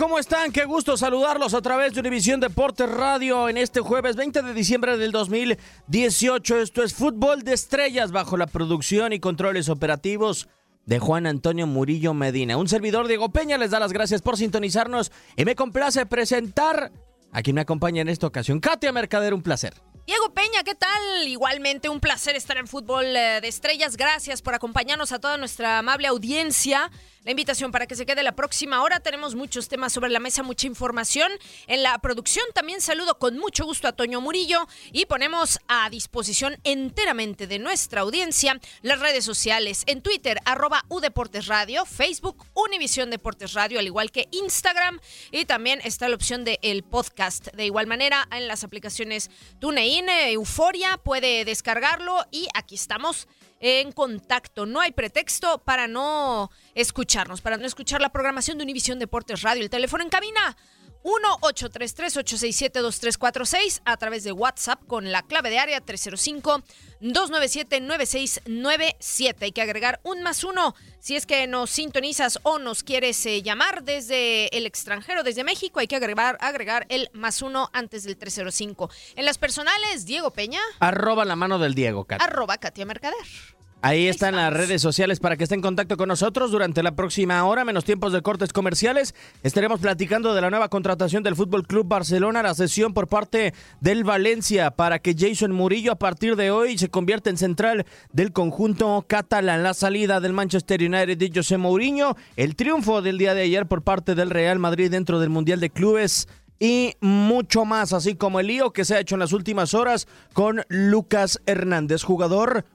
¿Cómo están? Qué gusto saludarlos a través de Univisión Deportes Radio en este jueves 20 de diciembre del 2018. Esto es Fútbol de Estrellas bajo la producción y controles operativos de Juan Antonio Murillo Medina. Un servidor Diego Peña les da las gracias por sintonizarnos y me complace presentar a quien me acompaña en esta ocasión. Katia Mercader, un placer. Diego Peña, ¿qué tal? Igualmente un placer estar en Fútbol eh, de Estrellas. Gracias por acompañarnos a toda nuestra amable audiencia. La invitación para que se quede la próxima hora. Tenemos muchos temas sobre la mesa, mucha información. En la producción también saludo con mucho gusto a Toño Murillo y ponemos a disposición enteramente de nuestra audiencia las redes sociales en Twitter, arroba Udeportes Radio, Facebook, Univisión Deportes Radio, al igual que Instagram. Y también está la opción de el podcast. De igual manera, en las aplicaciones TuneIn, Euforia, puede descargarlo y aquí estamos en contacto. No hay pretexto para no escucharnos, para no escuchar la programación de Univisión Deportes Radio. El teléfono en cabina 1-833-867-2346 a través de WhatsApp con la clave de área 305-297-9697. Hay que agregar un más uno si es que nos sintonizas o nos quieres eh, llamar desde el extranjero, desde México. Hay que agregar, agregar el más uno antes del 305. En las personales, Diego Peña. Arroba la mano del Diego, Katia. Arroba Katia Mercader. Ahí están las redes sociales para que esté en contacto con nosotros durante la próxima hora, menos tiempos de cortes comerciales. Estaremos platicando de la nueva contratación del Fútbol Club Barcelona, la sesión por parte del Valencia para que Jason Murillo a partir de hoy se convierta en central del conjunto catalán. La salida del Manchester United de José Mourinho, el triunfo del día de ayer por parte del Real Madrid dentro del Mundial de Clubes y mucho más, así como el lío que se ha hecho en las últimas horas con Lucas Hernández, jugador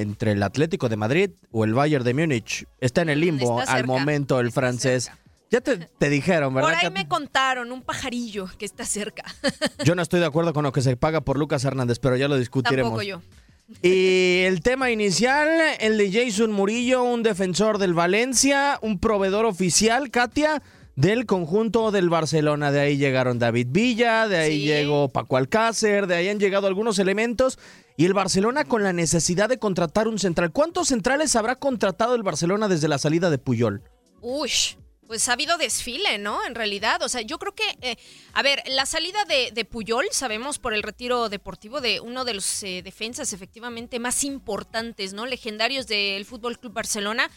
entre el Atlético de Madrid o el Bayern de Múnich. Está en el limbo al momento el francés. Ya te, te, dijeron, ¿verdad? Por ahí me contaron, un pajarillo que está cerca. Yo no estoy de acuerdo con lo que se paga por Lucas Hernández, pero ya lo discutiremos. Tampoco yo. Y el tema inicial, el de Jason Murillo, un defensor del Valencia, un proveedor oficial, Katia, del conjunto del Barcelona. De ahí llegaron David Villa, de ahí sí. llegó Paco Alcácer, de ahí han llegado algunos elementos. Y el Barcelona con la necesidad de contratar un central. ¿Cuántos centrales habrá contratado el Barcelona desde la salida de Puyol? Uy, pues ha habido desfile, ¿no? En realidad, o sea, yo creo que, eh, a ver, la salida de, Puyol, sabemos por el retiro deportivo de uno de los eh, defensas efectivamente más importantes, ¿no? Legendarios del Fútbol Club Barcelona.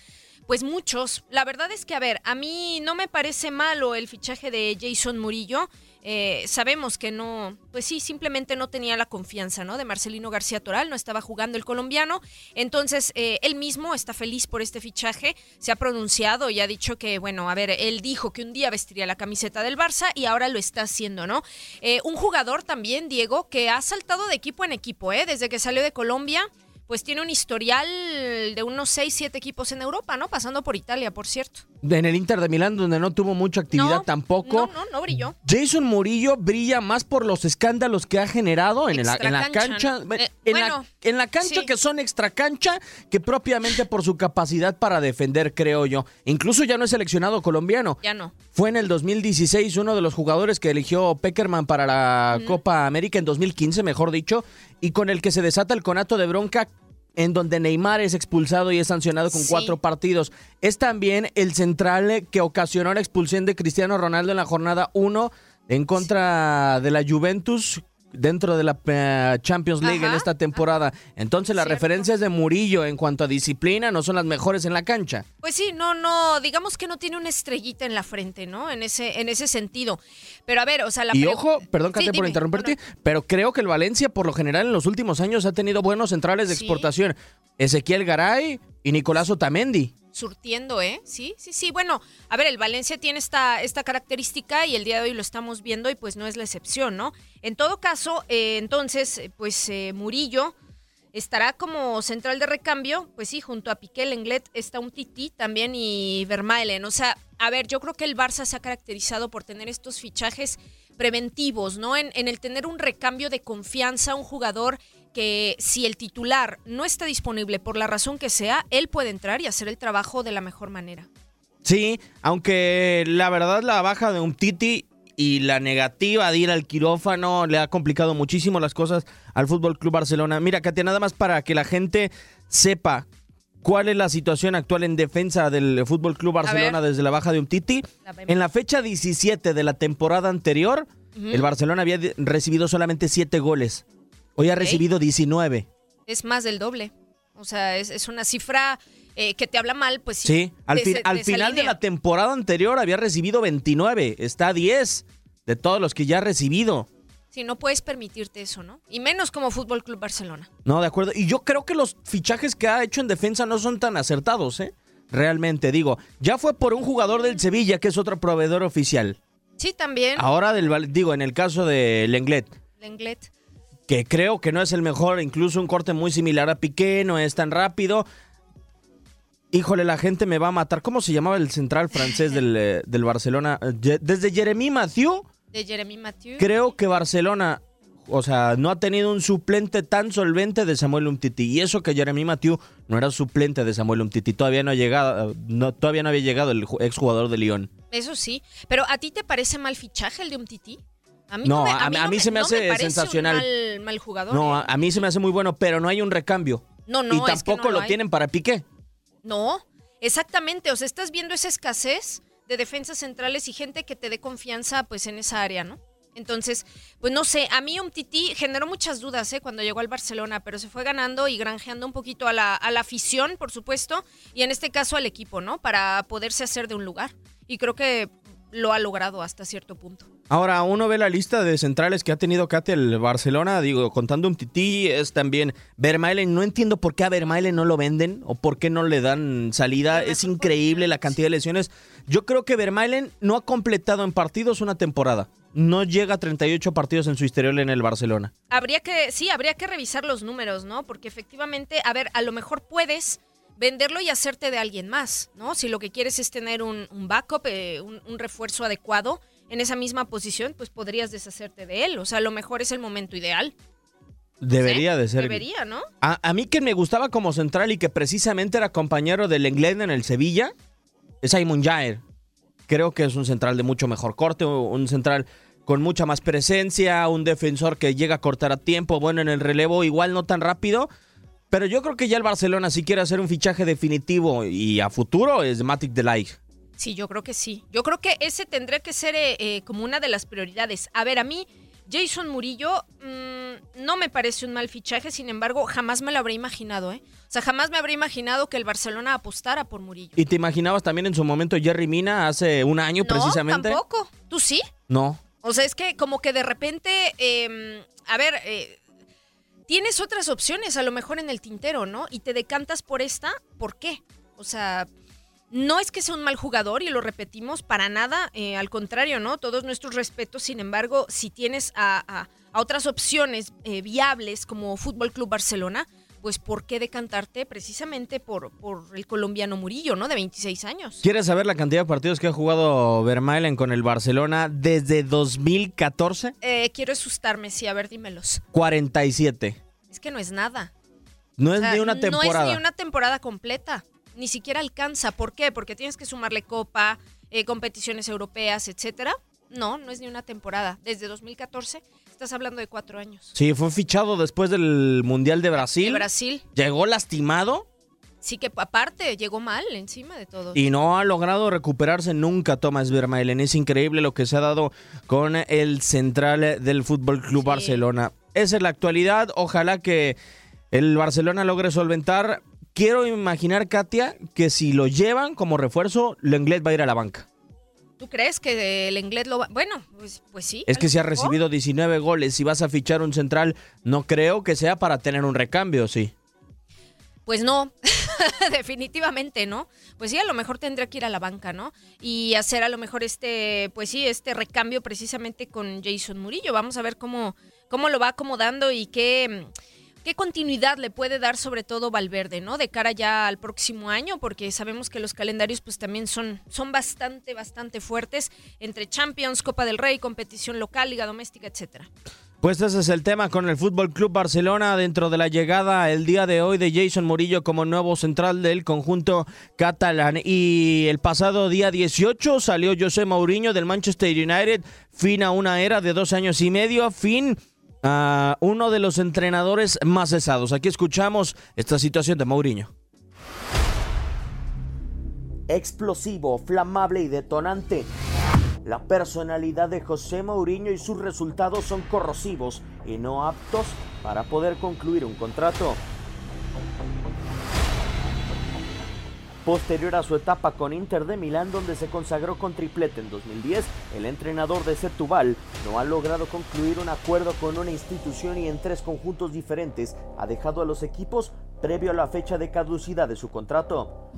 Pues muchos. La verdad es que, a ver, a mí no me parece malo el fichaje de Jason Murillo. Eh, sabemos que no, pues sí, simplemente no tenía la confianza, ¿no? De Marcelino García Toral, no estaba jugando el colombiano. Entonces, eh, él mismo está feliz por este fichaje, se ha pronunciado y ha dicho que, bueno, a ver, él dijo que un día vestiría la camiseta del Barça y ahora lo está haciendo, ¿no? Eh, un jugador también, Diego, que ha saltado de equipo en equipo, ¿eh? Desde que salió de Colombia pues tiene un historial de unos 6, 7 equipos en Europa, ¿no? Pasando por Italia, por cierto. En el Inter de Milán, donde no tuvo mucha actividad no, tampoco. No, no, no brilló. Jason Murillo brilla más por los escándalos que ha generado en, la, en la, cancha. Eh, en, bueno, la, en, la, cancha sí. que son extra cancha, que propiamente por su capacidad para defender, creo yo. Incluso ya no es seleccionado colombiano. Ya no. Fue en el 2016 uno de los jugadores que eligió Peckerman para la mm. Copa América en 2015, mejor dicho, y con el que se desata el conato de bronca en donde Neymar es expulsado y es sancionado con sí. cuatro partidos. Es también el central que ocasionó la expulsión de Cristiano Ronaldo en la jornada 1 en contra sí. de la Juventus dentro de la uh, Champions League Ajá. en esta temporada. Entonces las Cierto. referencias de Murillo en cuanto a disciplina no son las mejores en la cancha. Pues sí, no, no, digamos que no tiene una estrellita en la frente, ¿no? En ese, en ese sentido. Pero a ver, o sea, la Y ojo, perdón, Katia, sí, por interrumpirte, pero creo que el Valencia, por lo general, en los últimos años ha tenido buenos centrales de Sí. exportación. Ezequiel Garay y Nicolás Otamendi. surtiendo, ¿eh? Sí, sí, sí. Bueno, a ver, el Valencia tiene esta, esta característica y el día de hoy lo estamos viendo y pues no es la excepción, ¿no? En todo caso, eh, entonces, eh, pues eh, Murillo estará como central de recambio, pues sí, junto a Piqué, Lenglet está un Titi también y Vermaelen. O sea, a ver, yo creo que el Barça se ha caracterizado por tener estos fichajes preventivos, ¿no? En, en el tener un recambio de confianza, un jugador que si el titular no está disponible por la razón que sea, él puede entrar y hacer el trabajo de la mejor manera. Sí, aunque la verdad la baja de un Titi y la negativa de ir al quirófano le ha complicado muchísimo las cosas al Fútbol Club Barcelona. Mira, Katia, nada más para que la gente sepa cuál es la situación actual en defensa del Fútbol Club Barcelona desde la baja de un Titi. En la fecha 17 de la temporada anterior, el Barcelona había recibido solamente 7 goles. Hoy ha recibido 19. Es más del doble. O sea, es, una cifra eh, que te habla mal, pues sí. Sí, al, al final de la temporada anterior había recibido 29. Está a 10 de todos los que ya ha recibido. Sí, no puedes permitirte eso, ¿no? Y menos como Fútbol Club Barcelona. No, de acuerdo. Y yo creo que los fichajes que ha hecho en defensa no son tan acertados, ¿eh? Realmente, digo, ya fue por un jugador del Sevilla, que es otro proveedor oficial. Sí, también. Ahora, del, digo, en el caso de Lenglet. Lenglet que creo que no es el mejor, incluso un corte muy similar a Piqué, no es tan rápido. Híjole, la gente me va a matar. ¿Cómo se llamaba el central francés del, eh, del Barcelona? Desde Jeremy Mathieu. De Jeremy Mathieu. Creo que Barcelona, o sea, no ha tenido un suplente tan solvente de Samuel Umtiti. Y eso que Jeremy Mathieu no era suplente de Samuel Umtiti. Todavía no ha llegado, no, todavía no había llegado el exjugador de Lyon. Eso sí. Pero ¿a ti te parece mal fichaje el de Umtiti? A mí no, a, mí, se me hace sensacional. mal, jugador. No, ¿eh? a, mí se me hace muy bueno, pero no hay un recambio. No, no. Y tampoco lo, tienen para Piqué. No, exactamente. O sea, estás viendo esa escasez de defensas centrales y gente que te dé confianza pues en esa área, ¿no? Entonces, pues no sé, a mí un Titi generó muchas dudas ¿eh? cuando llegó al Barcelona, pero se fue ganando y granjeando un poquito a la, a la afición, por supuesto, y en este caso al equipo, ¿no? Para poderse hacer de un lugar. Y creo que lo ha logrado hasta cierto punto. Ahora, uno ve la lista de centrales que ha tenido Katia el Barcelona, digo, contando un tití, es también Vermaelen. No entiendo por qué a Vermaelen no lo venden o por qué no le dan salida. Es increíble la cantidad de lesiones. Yo creo que Vermaelen no ha completado en partidos una temporada. No llega a 38 partidos en su historial en el Barcelona. Habría que, sí, habría que revisar los números, ¿no? Porque efectivamente, a ver, a lo mejor puedes venderlo y hacerte de alguien más, ¿no? Si lo que quieres es tener un, backup, eh, un refuerzo adecuado en esa misma posición, pues podrías deshacerte de él. O sea, a lo mejor es el momento ideal. Debería de ser. Debería, ¿no? A, mí que me gustaba como central y que precisamente era compañero del Lenglet en el Sevilla, es Simon Jair. Creo que es un central de mucho mejor corte, un central con mucha más presencia, un defensor que llega a cortar a tiempo, bueno, en el relevo igual no tan rápido, pero yo creo que ya el Barcelona si quiere hacer un fichaje definitivo y a futuro es Matic Delay. Sí, yo creo que sí. Yo creo que ese tendría que ser eh, eh, como una de las prioridades. A ver, a mí, Jason Murillo mm, no me parece un mal fichaje, sin embargo, jamás me lo habría imaginado, ¿eh? O sea, jamás me habría imaginado que el Barcelona apostara por Murillo. ¿Y te imaginabas también en su momento Jerry Mina hace un año no, precisamente? tampoco. ¿Tú sí? No. O sea, es que como que de repente, em, a ver, eh, tienes otras opciones a lo mejor en el tintero, ¿no? Y te decantas por esta, ¿por qué? O sea, no es que sea un mal jugador y lo repetimos para nada, eh, al contrario, ¿no? Todos nuestros respetos, sin embargo, si tienes a, otras opciones eh, viables como Fútbol Club Barcelona, pues ¿por qué decantarte precisamente por, por el colombiano Murillo, ¿no? De 26 años. ¿Quieres saber la cantidad de partidos que ha jugado Vermaelen con el Barcelona desde 2014? Eh, quiero asustarme, sí, a ver, dímelos. 47. Es que no es nada. No es ni una temporada. No es ni una temporada completa ni siquiera alcanza. ¿Por qué? Porque tienes que sumarle copa, eh, competiciones europeas, etcétera. No, no es ni una temporada. Desde 2014 estás hablando de cuatro años. Sí, fue fichado después del Mundial de Brasil. De Brasil. Llegó lastimado. Sí, que aparte llegó mal encima de todo. Y no ha logrado recuperarse nunca Thomas Vermaelen. Es increíble lo que se ha dado con el central del Fútbol Club Barcelona. Esa es la actualidad. Ojalá que el Barcelona logre solventar quiero imaginar, Katia, que si lo llevan como refuerzo, Lenglet va a ir a la banca. ¿Tú crees que el inglés lo va.? Bueno, pues, pues sí. Es que si ha recibido 19 goles, si vas a fichar un central, no creo que sea para tener un recambio, sí. Pues no, definitivamente no. Pues sí, a lo mejor tendría que ir a la banca, ¿no? Y hacer a lo mejor este, pues sí, este recambio precisamente con Jason Murillo. Vamos a ver cómo, cómo lo va acomodando y qué qué continuidad le puede dar sobre todo Valverde, ¿no? De cara ya al próximo año, porque sabemos que los calendarios pues también son, son bastante, bastante fuertes entre Champions, Copa del Rey, competición local, liga doméstica, etcétera. Pues ese es el tema con el Fútbol Club Barcelona dentro de la llegada el día de hoy de Jason Murillo como nuevo central del conjunto catalán. Y el pasado día 18 salió José Mourinho del Manchester United, fin a una era de dos años y medio, fin a uno de los entrenadores más cesados. Aquí escuchamos esta situación de Mourinho. Explosivo, flamable y detonante la personalidad de José Mourinho y sus resultados son corrosivos y no aptos para poder concluir un contrato. Posterior a su etapa con Inter de Milán, donde se consagró con triplete en 2010, el entrenador de Setúbal no ha logrado concluir un acuerdo con una institución y en tres conjuntos diferentes ha dejado a los equipos previo a la fecha de caducidad de su contrato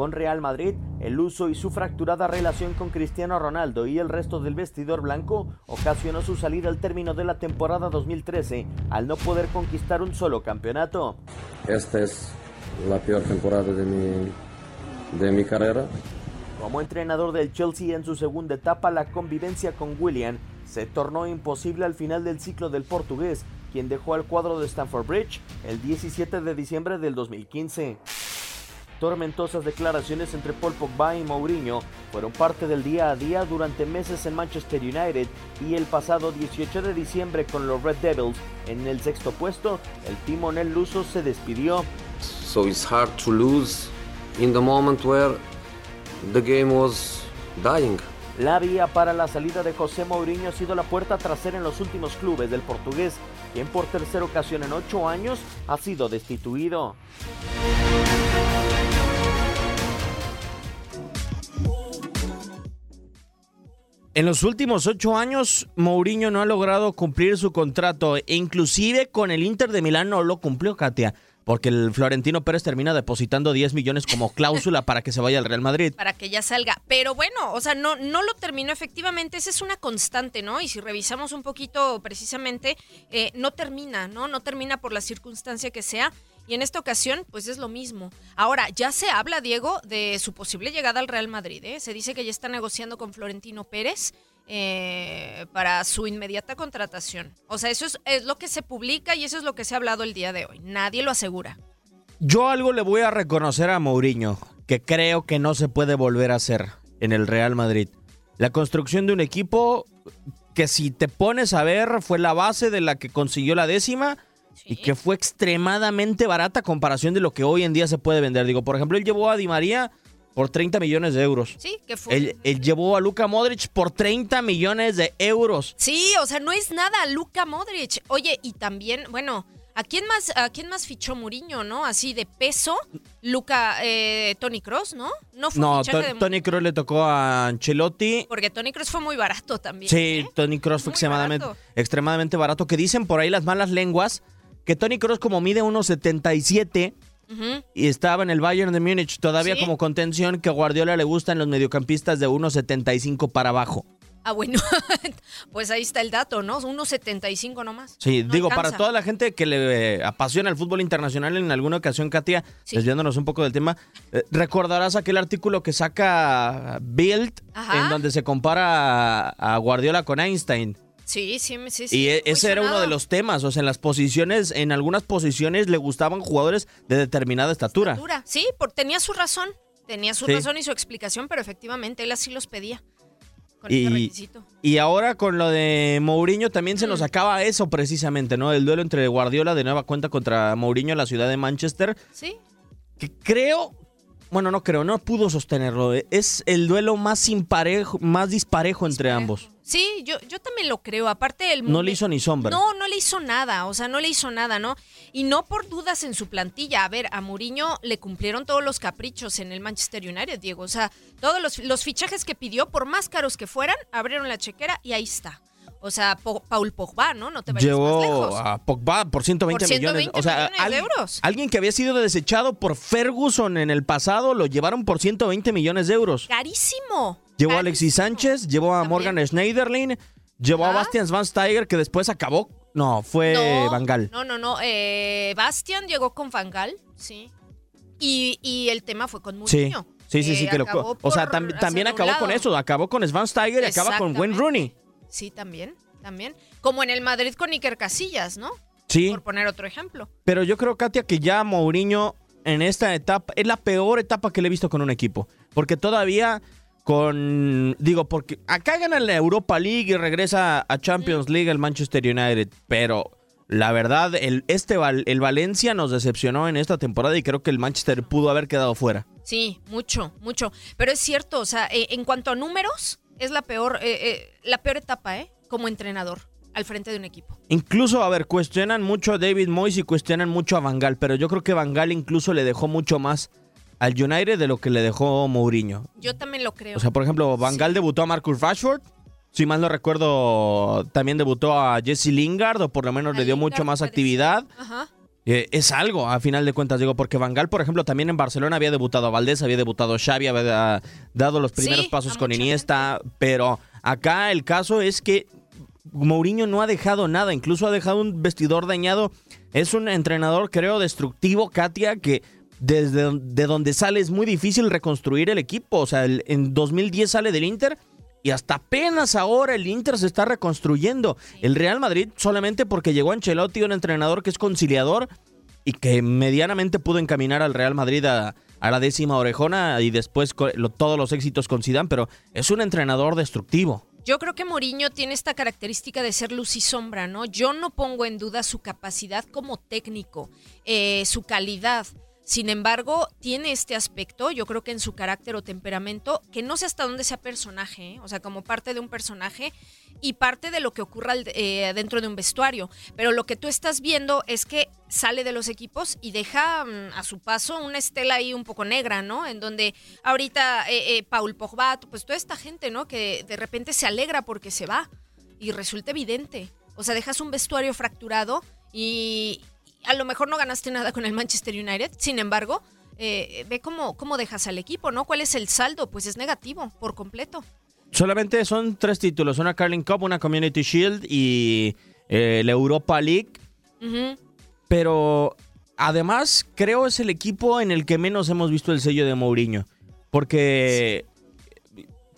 con Real Madrid, el uso y su fracturada relación con Cristiano Ronaldo y el resto del vestidor blanco ocasionó su salida al término de la temporada 2013 al no poder conquistar un solo campeonato. Esta es la peor temporada de mi, de mi carrera. Como entrenador del Chelsea en su segunda etapa, la convivencia con William se tornó imposible al final del ciclo del portugués, quien dejó al cuadro de Stamford Bridge el 17 de diciembre del 2015. Tormentosas declaraciones entre Paul Pogba y Mourinho fueron parte del día a día durante meses en Manchester United y el pasado 18 de diciembre con los Red Devils en el sexto puesto, el timonel luso se despidió. So it's hard to lose in the moment where the game was dying. La vía para la salida de José Mourinho ha sido la puerta trasera en los últimos clubes del portugués, quien por tercera ocasión en ocho años ha sido destituido. En los últimos ocho años, Mourinho no ha logrado cumplir su contrato. E inclusive con el Inter de Milán no lo cumplió, Katia. Porque el Florentino Pérez termina depositando 10 millones como cláusula para que se vaya al Real Madrid. Para que ya salga. Pero bueno, o sea, no, no lo terminó efectivamente. Esa es una constante, ¿no? Y si revisamos un poquito precisamente, eh, no termina, ¿no? No termina por la circunstancia que sea. Y en esta ocasión, pues es lo mismo. Ahora, ya se habla, Diego, de su posible llegada al Real Madrid. ¿eh? Se dice que ya está negociando con Florentino Pérez eh, para su inmediata contratación. O sea, eso es, es lo que se publica y eso es lo que se ha hablado el día de hoy. Nadie lo asegura. Yo algo le voy a reconocer a Mourinho, que creo que no se puede volver a hacer en el Real Madrid. La construcción de un equipo que si te pones a ver fue la base de la que consiguió la décima y que fue extremadamente barata a comparación de lo que hoy en día se puede vender. Digo, por ejemplo, él llevó a Di María por 30 millones de euros. Sí, que fue. Él, llevó a Luka Modric por 30 millones de euros. Sí, o sea, no es nada Luka Modric. Oye, y también, bueno, ¿a quién más, a quién más fichó Muriño, no? Así de peso, Luca, eh, Tony Cross, ¿no? No, fue no Tony Cross le tocó a Ancelotti. Porque Tony Cross fue muy barato también. Sí, ¿eh? Tony Cross fue extremadamente barato. extremadamente barato. Que dicen por ahí las malas lenguas que Tony Cross como mide 1.77 y estaba en el Bayern de Múnich todavía como contención que Guardiola le gustan los mediocampistas de 1.75 para abajo. Ah, bueno, pues ahí está el dato, ¿no? 1.75 nomás. Sí, digo, para toda la gente que le eh, apasiona el fútbol internacional en alguna ocasión, Katia, desviándonos un poco del tema, eh, recordarás aquel artículo que saca Bild en donde se compara a Guardiola con Einstein. Sí, sí, sí. Y e, ese era uno de los temas, o sea, en las posiciones, en algunas posiciones le gustaban jugadores de determinada estatura. Sí, por, tenía su razón, tenía su razón y su explicación, pero efectivamente él así los pedía. Con y, requisito. y ahora con lo de Mourinho también se nos mm. acaba eso precisamente, ¿no? El duelo entre Guardiola de nueva cuenta contra Mourinho en la ciudad de Manchester. Sí. Que creo, bueno, no creo, no pudo sostenerlo. Es el duelo más imparejo, más disparejo entre ambos. Sí, yo, yo también lo creo. Aparte el No le hizo ni sombra. No, no le hizo nada. O sea, no le hizo nada, ¿no? Y no por dudas en su plantilla. A ver, a Mourinho le cumplieron todos los caprichos en el Manchester United, Diego. O sea, todos los, los fichajes que pidió, por más caros que fueran, abrieron la chequera y ahí está. O sea, Paul Pogba, ¿no? No te vayas Llevó más lejos. a Pogba por 120, millones. O sea, de euros. Alguien que había sido desechado por Ferguson en el pasado lo llevaron por 120 millones de euros. Carísimo. Llevó a Alexis Sánchez, llevó a Morgan Schneiderlin, llevó a Bastian Schweinsteiger, que después acabó No, fue no, Bangal. No, no, no. Eh, Bastian llegó con Bangal, sí. Y, y el tema fue con Mourinho. Sí, sí, sí, que lo, acabó o sea, tam- también acabó con eso, acabó con Svan Steiger y acaba con Wayne. Rooney. Sí, también, también. Como en el Madrid con Iker Casillas, ¿no? Sí, Por poner otro ejemplo. pero yo creo, Katia, que ya Mourinho en esta etapa es la peor etapa que le he visto con un equipo. Porque todavía con. Digo, porque acá gana la Europa League y regresa a Champions League el Manchester United. Pero la verdad, el, este, el Valencia nos decepcionó en esta temporada y creo que el Manchester pudo haber quedado fuera. Sí, mucho, mucho. Pero es cierto, o sea, eh, en cuanto a números, es la peor, eh, eh, la peor etapa, ¿eh? Como entrenador al frente de un equipo. Incluso, a ver, cuestionan mucho a David Moyes y cuestionan mucho a Bangal, pero yo creo que Bangal incluso le dejó mucho más al United de lo que le dejó Mourinho. Yo también lo creo. O sea, por ejemplo, Bangal debutó a Marcus Rashford. Si mal no recuerdo, también debutó a Jesse Lingard, o por lo menos A le dio Lingard mucho más actividad. Ajá. Eh, es algo, a final de cuentas, digo, porque Bangal, por ejemplo, también en Barcelona había debutado a Valdés, había debutado a Xavi, había da- dado los primeros Sí, pasos con Iniesta, pero acá el caso es que Mourinho no ha dejado nada, incluso ha dejado un vestidor dañado. Es un entrenador, creo, destructivo, Katia, que desde de donde sale es muy difícil reconstruir el equipo. O sea, el- en 2010 sale del Inter y hasta apenas ahora el Inter se está reconstruyendo. El Real Madrid solamente porque llegó Ancelotti, un entrenador que es conciliador y que medianamente pudo encaminar al Real Madrid a, a la décima orejona y después lo- todos los éxitos con Zidane, pero es un entrenador destructivo. Yo creo que Mourinho tiene esta característica de ser luz y sombra, ¿no? Yo no pongo en duda su capacidad como técnico, eh, su calidad. Sin embargo, tiene este aspecto, yo creo que en su carácter o temperamento, que no sé hasta dónde sea personaje, ¿eh? o sea, como parte de un personaje y parte de lo que ocurra eh, dentro de un vestuario. Pero lo que tú estás viendo es que sale de los equipos y deja mm, a su paso una estela ahí un poco negra, ¿no? En donde ahorita eh, eh, Paul Pogba, pues toda esta gente, ¿no? Que de repente se alegra porque se va y resulta evidente. O sea, dejas un vestuario fracturado y a lo mejor no ganaste nada con el Manchester United. Sin embargo, eh, ve cómo, cómo dejas al equipo, ¿no? ¿Cuál es el saldo? Pues es negativo por completo. Solamente son tres títulos, una Carling Cup, una Community Shield y eh, la Europa League. Pero además creo es el equipo en el que menos hemos visto el sello de Mourinho. Porque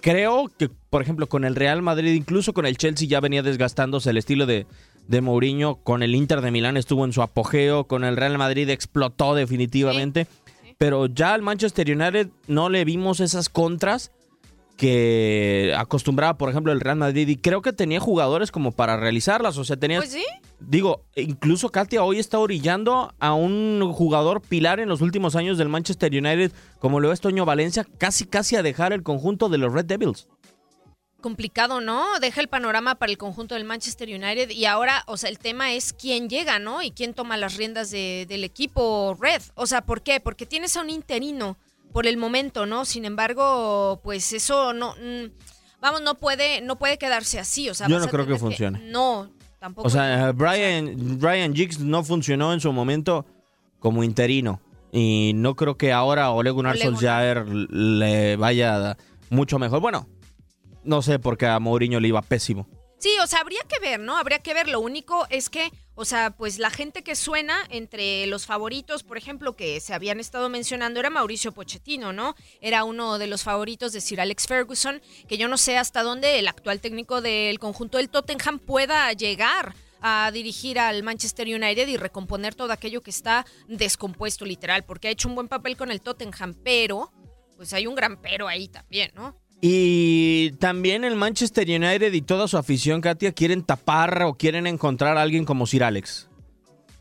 creo que, por ejemplo, con el Real Madrid, incluso con el Chelsea ya venía desgastándose el estilo de, de Mourinho. Con el Inter de Milán estuvo en su apogeo. Con el Real Madrid explotó definitivamente. sí. Pero ya al Manchester United no le vimos esas contras que acostumbraba, por ejemplo, el Real Madrid. Y creo que tenía jugadores como para realizarlas. O sea, tenía Pues sí. Digo, incluso Katia hoy está orillando a un jugador pilar en los últimos años del Manchester United, como lo es Toño Valencia, casi casi a dejar el conjunto de los Red Devils. Complicado, ¿no? Deja el panorama para el conjunto del Manchester United y ahora, o sea, el tema es quién llega, ¿no? Y quién toma las riendas de- del equipo Red. O sea, ¿por qué? Porque tienes a un interino por el momento, ¿no? Sin embargo, pues eso no, mm, vamos, no puede, no puede quedarse así. O sea, Yo no creo que funcione. No, tampoco. O sea. Brian, Brian Giggs no funcionó en su momento como interino. Y no creo que ahora Ole Gunnar. Solskjaer le vaya mucho mejor. Bueno, no sé, porque a Mourinho le iba pésimo. Sí, o sea, habría que ver, ¿no? Habría que ver. Lo único es que, o sea, pues la gente que suena entre los favoritos, por ejemplo, que se habían estado mencionando, era Mauricio Pochettino, ¿no? Era uno de los favoritos de Sir Alex Ferguson, que yo no sé hasta dónde el actual técnico del conjunto del Tottenham pueda llegar a dirigir al Manchester United y recomponer todo aquello que está descompuesto literal, porque ha hecho un buen papel con el Tottenham, pero pues hay un gran pero ahí también, ¿no? Y también el Manchester United y toda su afición, Katia, quieren tapar o quieren encontrar a alguien como Sir Alex.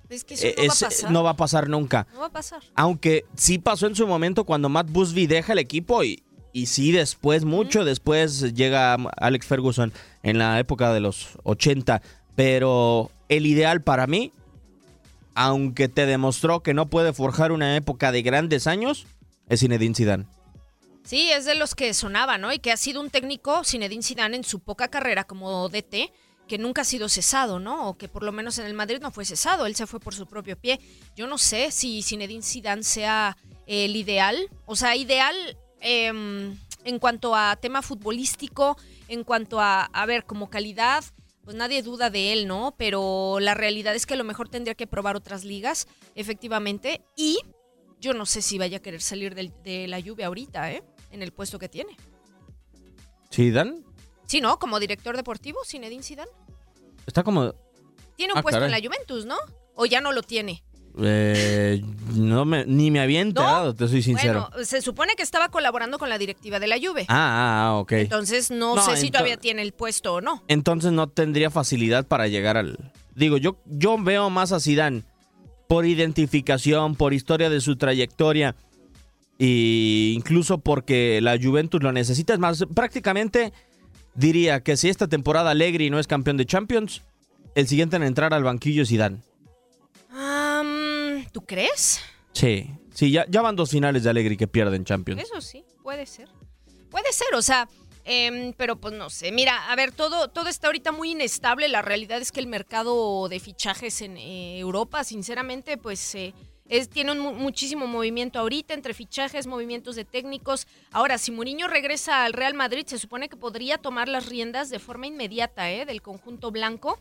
Es que eso Eh, no va a ese pasar. no va a pasar nunca. no va a pasar. Aunque sí pasó en su momento cuando Matt Busby deja el equipo y, y sí después, mucho después llega Alex Ferguson en la época de los 80. Pero el ideal para mí, aunque te demostró que no puede forjar una época de grandes años, es Zinedine Zidane. Sí, es de los que sonaba, ¿no? Y que ha sido un técnico, Zinedine Zidane, en su poca carrera como DT, que nunca ha sido cesado, ¿no? O que por lo menos en el Madrid no fue cesado, él se fue por su propio pie. Yo no sé si Zinedine Zidane sea el ideal, o sea, ideal em, en cuanto a tema futbolístico, en cuanto a, a ver, como calidad, pues nadie duda de él, ¿no? Pero la realidad es que a lo mejor tendría que probar otras ligas, efectivamente, y yo no sé si vaya a querer salir de la lluvia ahorita, ¿eh? En el puesto que tiene. ¿Zidane? Sí, ¿no? Como director deportivo, Zinedine Zidane. Está como... Tiene un Ah, puesto en la Juventus, ¿no? ¿O ya no lo tiene? Eh, no me, ni me había enterado, te soy sincero. Bueno, se supone que estaba colaborando con la directiva de la Juve. ah, ah, ah, ok. Entonces no, No, sé si todavía tiene el puesto o no. Entonces no tendría facilidad para llegar al... Digo, yo, yo veo más a Zidane por identificación, por historia de su trayectoria e incluso porque la Juventus lo necesita. Es más, prácticamente diría que si esta temporada Allegri no es campeón de Champions, el siguiente en entrar al banquillo es Zidane. ¿Tú crees? Sí, sí, ya, ya van dos finales de Allegri que pierden Champions. Eso sí, puede ser. Puede ser, o sea, em, pero pues no sé. Mira, a ver, todo, todo está ahorita muy inestable. La realidad es que el mercado de fichajes en eh, Europa, sinceramente, pues eh, es, tiene un mu- muchísimo movimiento ahorita entre fichajes, movimientos de técnicos. Ahora, si Mourinho regresa al Real Madrid, se supone que podría tomar las riendas de forma inmediata ¿eh? del conjunto blanco.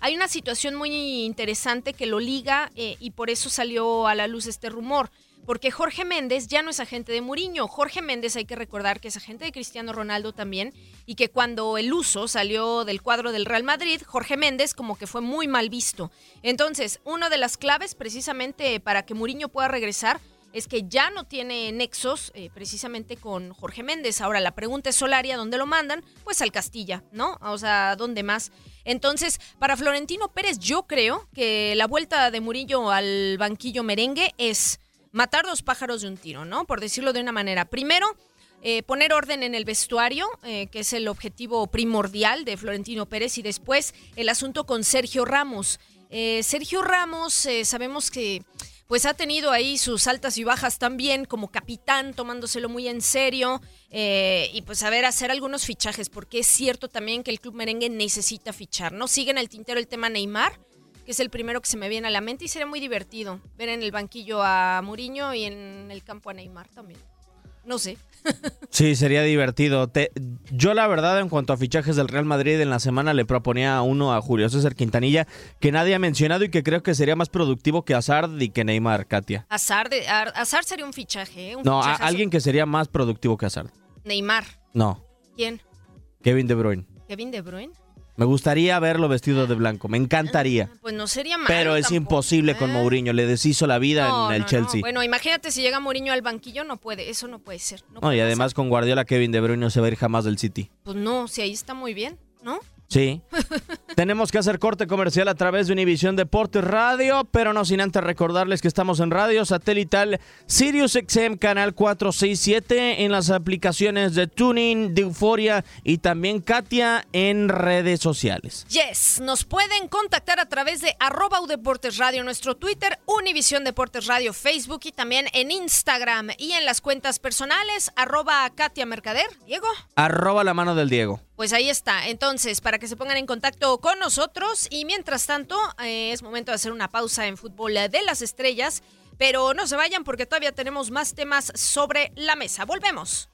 Hay una situación muy interesante que lo liga eh, y por eso salió a la luz este rumor. Porque Jorge Méndez ya no es agente de Mourinho. Jorge Méndez hay que recordar que es agente de Cristiano Ronaldo también y que cuando el uso salió del cuadro del Real Madrid, Jorge Méndez como que fue muy mal visto. Entonces, una de las claves precisamente para que Mourinho pueda regresar es que ya no tiene nexos eh, precisamente con Jorge Méndez. Ahora, la pregunta es Solari, ¿a dónde lo mandan? Pues al Castilla, ¿no? O sea, ¿dónde más? Entonces, para Florentino Pérez, yo creo que la vuelta de Murillo al banquillo merengue es matar dos pájaros de un tiro, ¿no? Por decirlo de una manera. Primero, eh, poner orden en el vestuario, eh, que es el objetivo primordial de Florentino Pérez, y después el asunto con Sergio Ramos. Eh, Sergio Ramos, sabemos que pues ha tenido ahí sus altas y bajas también como capitán, tomándoselo muy en serio y pues a ver, hacer algunos fichajes, porque es cierto también que el club merengue necesita fichar, ¿no? Sigue en el tintero el tema Neymar, que es el primero que se me viene a la mente y sería muy divertido ver en el banquillo a Mourinho y en el campo a Neymar también. No sé. Sí, sería divertido. Te- yo la verdad en cuanto a fichajes del Real Madrid en la semana le proponía uno a Julio César Quintanilla que nadie ha mencionado y que creo que sería más productivo que Hazard y que Neymar, Katia. Azar, de, Ar- Azar sería un fichaje, ¿eh? Un No, a- fichajazo. alguien que sería más productivo que Hazard. Neymar. No, ¿Quién? Kevin De Bruyne. ¿Kevin De Bruyne? Me gustaría verlo vestido de blanco, me encantaría. Pues no sería malo Pero es tampoco, imposible con ¿eh? Mourinho, le deshizo la vida No, en el no, no. Chelsea. Bueno, imagínate si llega Mourinho al banquillo, no puede, eso no puede ser. No puede y además con Guardiola Kevin De Bruyne no se va a ir jamás del City. Pues no, si ahí está muy bien, ¿no? Sí. Tenemos que hacer corte comercial a través de Univisión Deportes Radio, pero no sin antes recordarles que estamos en radio satelital Sirius XM Canal 467 en las aplicaciones de Tuning, de Euforia y también Katia en redes sociales. Yes, nos pueden contactar a través de arroba Udeportes Radio, nuestro Twitter, Univisión Deportes Radio, Facebook y también en Instagram y en las cuentas personales, arroba Katia Mercader. Diego. Arroba la mano del Diego. Pues ahí está. Entonces, para que se pongan en contacto con nosotros. Y mientras tanto, eh, es momento de hacer una pausa en Fútbol de las Estrellas. Pero no se vayan porque todavía tenemos más temas sobre la mesa. Volvemos.